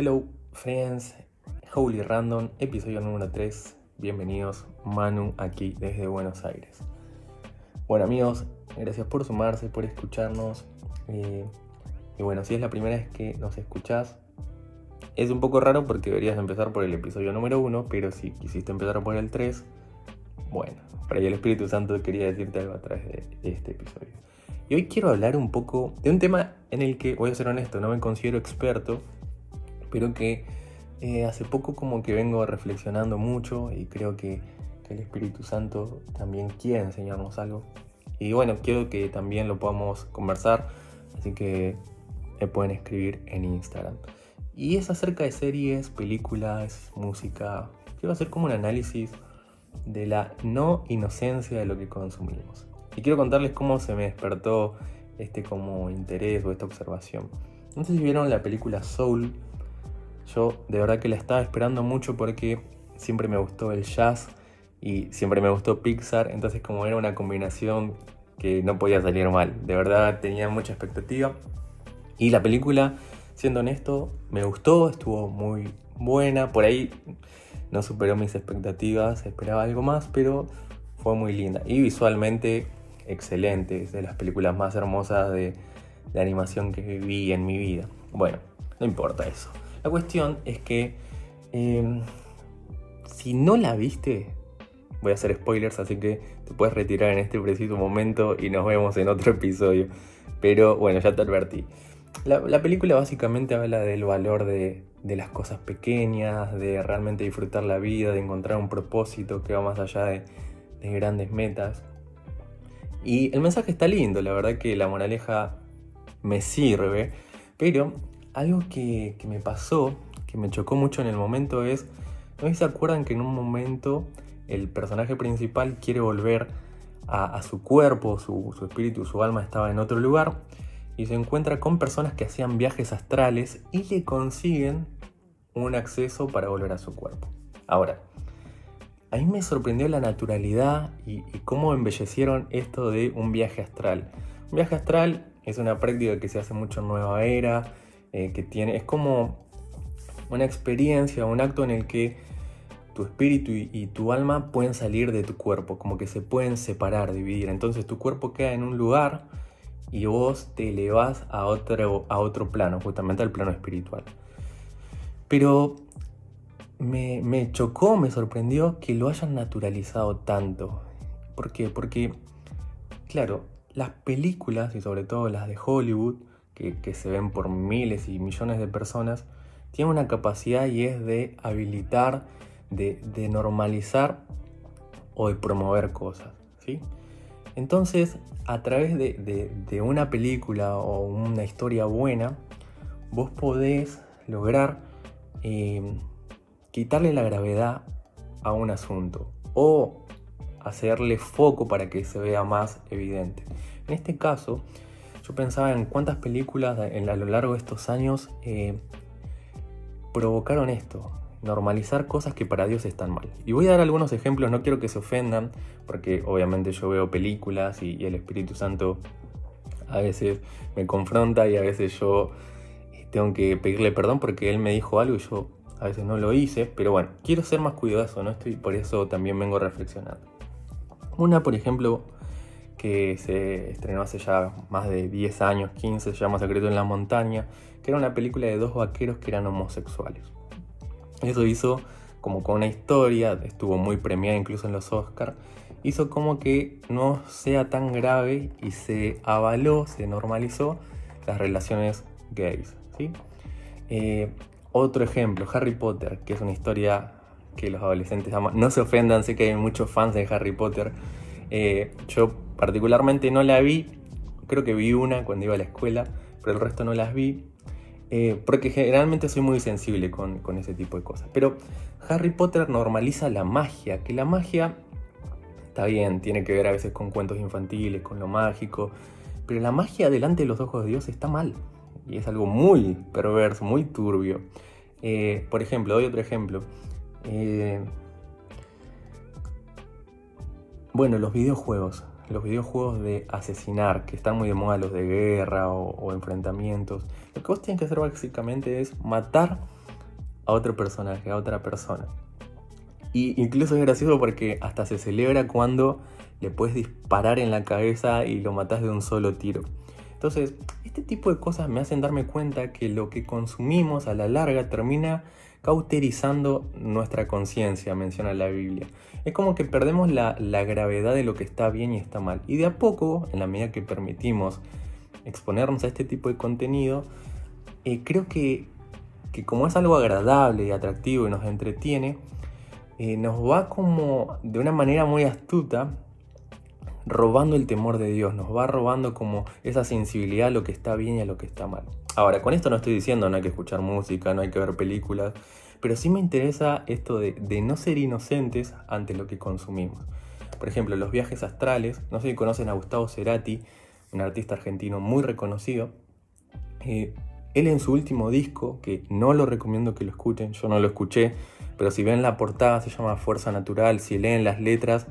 Hello, friends. Holy Random, episodio número 3. Bienvenidos, Manu, aquí desde Buenos Aires. Bueno, amigos, gracias por sumarse, por escucharnos. Eh, y bueno, si es la primera vez que nos escuchás, es un poco raro porque deberías empezar por el episodio número 1, pero si quisiste empezar por el 3, bueno, para el Espíritu Santo quería decirte algo a través de este episodio. Y hoy quiero hablar un poco de un tema en el que, voy a ser honesto, no me considero experto, pero que eh, hace poco como que vengo reflexionando mucho y creo que, el Espíritu Santo también quiere enseñarnos algo. Y bueno, quiero que también lo podamos conversar, así que me pueden escribir en Instagram. Y es acerca de series, películas, música. Quiero hacer como un análisis de la no inocencia de lo que consumimos. Y quiero contarles cómo se me despertó este como interés o esta observación. No sé si vieron la película Soul. Yo de verdad que la estaba esperando mucho porque siempre me gustó el jazz y siempre me gustó Pixar. Entonces como era una combinación que no podía salir mal. De verdad tenía mucha expectativa. Y la película, siendo honesto, me gustó, estuvo muy buena. Por ahí no superó mis expectativas, esperaba algo más, pero fue muy linda. Y visualmente excelente, es de las películas más hermosas de, animación que vi en mi vida. Bueno, no importa eso. La cuestión es que em, si no la viste, voy a hacer spoilers, así que te puedes retirar en este preciso momento y nos vemos en otro episodio. Pero bueno, ya te advertí. La, película básicamente habla del valor de, las cosas pequeñas, de realmente disfrutar la vida, de encontrar un propósito que va más allá de, grandes metas. Y el mensaje está lindo, la verdad que la moraleja me sirve, pero algo que, me pasó, que me chocó mucho en el momento es, ¿no se acuerdan que en un momento el personaje principal quiere volver a, su cuerpo, su, su espíritu, su alma estaba en otro lugar? y se encuentra con personas que hacían viajes astrales y le consiguen un acceso para volver a su cuerpo. Ahora, a mí me sorprendió la naturalidad y, cómo embellecieron esto de un viaje astral. Un viaje astral es una práctica que se hace mucho en Nueva Era, eh, que tiene, es como una experiencia, un acto en el que tu espíritu y, tu alma pueden salir de tu cuerpo, como que se pueden separar, dividir. Entonces tu cuerpo queda en un lugar y vos te elevás a otro, a otro plano, justamente al plano espiritual. Pero me, chocó, me sorprendió que lo hayan naturalizado tanto. ¿Por qué? Porque, claro, las películas, y sobre todo las de Hollywood, que, se ven por miles y millones de personas, tienen una capacidad y es de habilitar, de, de normalizar o de promover cosas. ¿sí? Entonces, a través de, una película o una historia buena, vos podés lograr eh, quitarle la gravedad a un asunto o hacerle foco para que se vea más evidente. En este caso, yo pensaba en cuántas películas a lo largo de estos años eh, provocaron esto, normalizar cosas que para Dios están mal. Y voy a dar algunos ejemplos, no quiero que se ofendan, porque obviamente yo veo películas y, el Espíritu Santo a veces me confronta y a veces yo eh, tengo que pedirle perdón porque Él me dijo algo y yo a veces no lo hice, pero bueno, quiero ser más cuidadoso, ¿no? Estoy, por eso también vengo reflexionando. Una, por ejemplo, que se estrenó hace ya más de 10 años, 15, se llama Secreto en la Montaña, que era una película de dos vaqueros que eran homosexuales. Eso hizo como con una historia, estuvo muy premiada incluso en los Oscars, hizo como que no sea tan grave y se avaló, se normalizó las relaciones gays. ¿sí? Eh, otro ejemplo, Harry Potter, que es una historia que los adolescentes aman. No se ofendan, sé que hay muchos fans de Harry Potter. Eh, yo particularmente no la vi, creo que vi una cuando iba a la escuela, pero el resto no las vi. Eh, porque generalmente soy muy sensible con, ese tipo de cosas. Pero Harry Potter normaliza la magia, que la magia está bien, tiene que ver a veces con cuentos infantiles, con lo mágico, pero la magia delante de los ojos de Dios está mal. Y es algo muy perverso, muy turbio. Eh, por ejemplo, doy otro ejemplo. Eh, bueno, los videojuegos los videojuegos de asesinar, que están muy de moda los de guerra o, enfrentamientos, lo que vos tienes que hacer básicamente es matar a otro personaje, a otra persona. Y incluso es gracioso porque hasta se celebra cuando le puedes disparar en la cabeza y lo matas de un solo tiro. Entonces, este tipo de cosas me hacen darme cuenta que lo que consumimos a la larga termina cauterizando nuestra conciencia, menciona la Biblia. Es como que perdemos la, gravedad de lo que está bien y está mal. Y de a poco, en la medida que permitimos exponernos a este tipo de contenido, eh, creo que, que, como es algo agradable y atractivo y nos entretiene, eh, nos va como de una manera muy astuta robando el temor de Dios, nos va robando como esa sensibilidad a lo que está bien y a lo que está mal. Ahora, con esto no estoy diciendo no hay que escuchar música, no hay que ver películas, pero sí me interesa esto de, no ser inocentes ante lo que consumimos. Por ejemplo, los viajes astrales, no sé si conocen a Gustavo Cerati, un artista argentino muy reconocido. Eh, él en su último disco, que no lo recomiendo que lo escuchen, yo no lo escuché, pero si ven la portada se llama Fuerza Natural, si leen las letras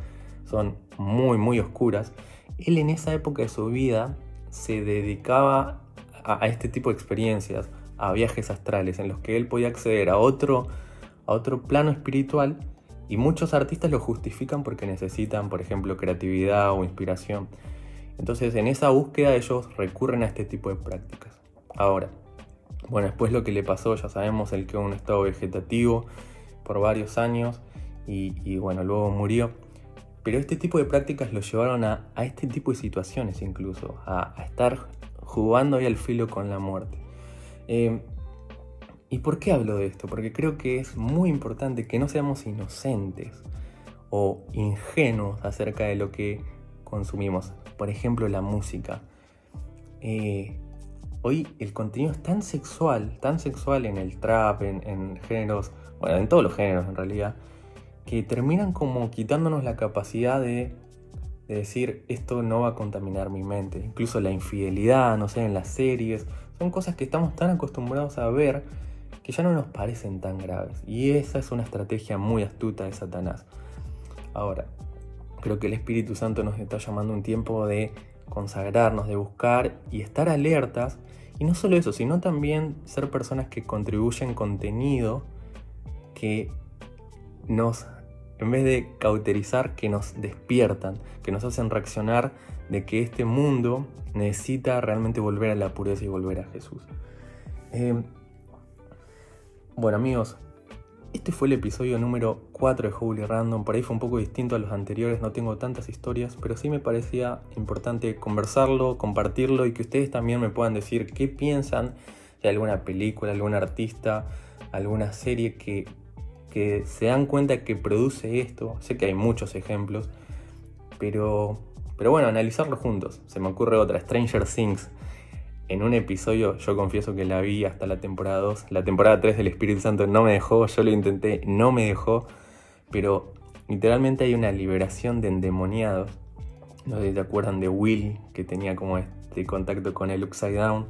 son muy muy oscuras. Él en esa época de su vida se dedicaba a, este tipo de experiencias, a viajes astrales, en los que él podía acceder a otro, a otro plano espiritual y muchos artistas lo justifican porque necesitan, por ejemplo, creatividad o inspiración. Entonces en esa búsqueda ellos recurren a este tipo de prácticas. Ahora, bueno, después lo que le pasó, ya sabemos, él quedó en un estado vegetativo, por varios años y, bueno, luego murió. Pero este tipo de prácticas lo llevaron a, este tipo de situaciones incluso, a, estar jugando ahí al filo con la muerte. Eh, ¿Y por qué hablo de esto? Porque creo que es muy importante que no seamos inocentes o ingenuos acerca de lo que consumimos. Por ejemplo, la música. Eh, hoy el contenido es tan sexual, tan sexual en el trap, en, géneros, bueno, en todos los géneros en realidad, que terminan como quitándonos la capacidad de, decir esto no va a contaminar mi mente. Incluso la infidelidad, no sé, en las series, son cosas que estamos tan acostumbrados a ver que ya no nos parecen tan graves. Y esa es una estrategia muy astuta de Satanás. Ahora, creo que el Espíritu Santo nos está llamando un tiempo de consagrarnos, de buscar y estar alertas. Y no solo eso, sino también ser personas que contribuyen contenido que nos, en vez de cauterizar, que nos despiertan, que nos hacen reaccionar de que este mundo necesita realmente volver a la pureza y volver a Jesús. Eh, bueno amigos, este fue el episodio número 4 de Holy Random, por ahí fue un poco distinto a los anteriores, no tengo tantas historias, pero sí me parecía importante conversarlo, compartirlo y que ustedes también me puedan decir qué piensan de alguna película, algún artista, alguna serie que, se dan cuenta que produce esto. Sé que hay muchos ejemplos, pero, pero bueno, analizarlo juntos. Se me ocurre otra, Stranger Things en un episodio, yo confieso que la vi hasta la temporada 2. La temporada 3 del Espíritu Santo no me dejó, yo lo intenté, no me dejó. Pero literalmente hay una liberación de endemoniados. No sé si te acuerdan de Will, que tenía como este contacto con el Upside Down.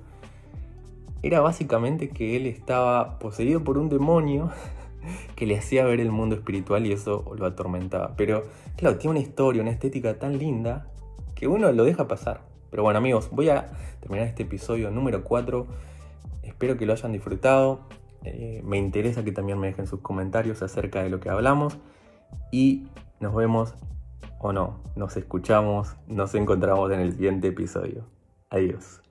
Era básicamente que él estaba poseído por un demonio que le hacía ver el mundo espiritual y eso lo atormentaba. Pero claro, tiene una historia, una estética tan linda que uno lo deja pasar. Pero bueno amigos, voy a terminar este episodio número 4. Espero que lo hayan disfrutado. Eh, me interesa que también me dejen sus comentarios acerca de lo que hablamos. Y nos vemos o no, nos escuchamos, nos encontramos en el siguiente episodio. Adiós.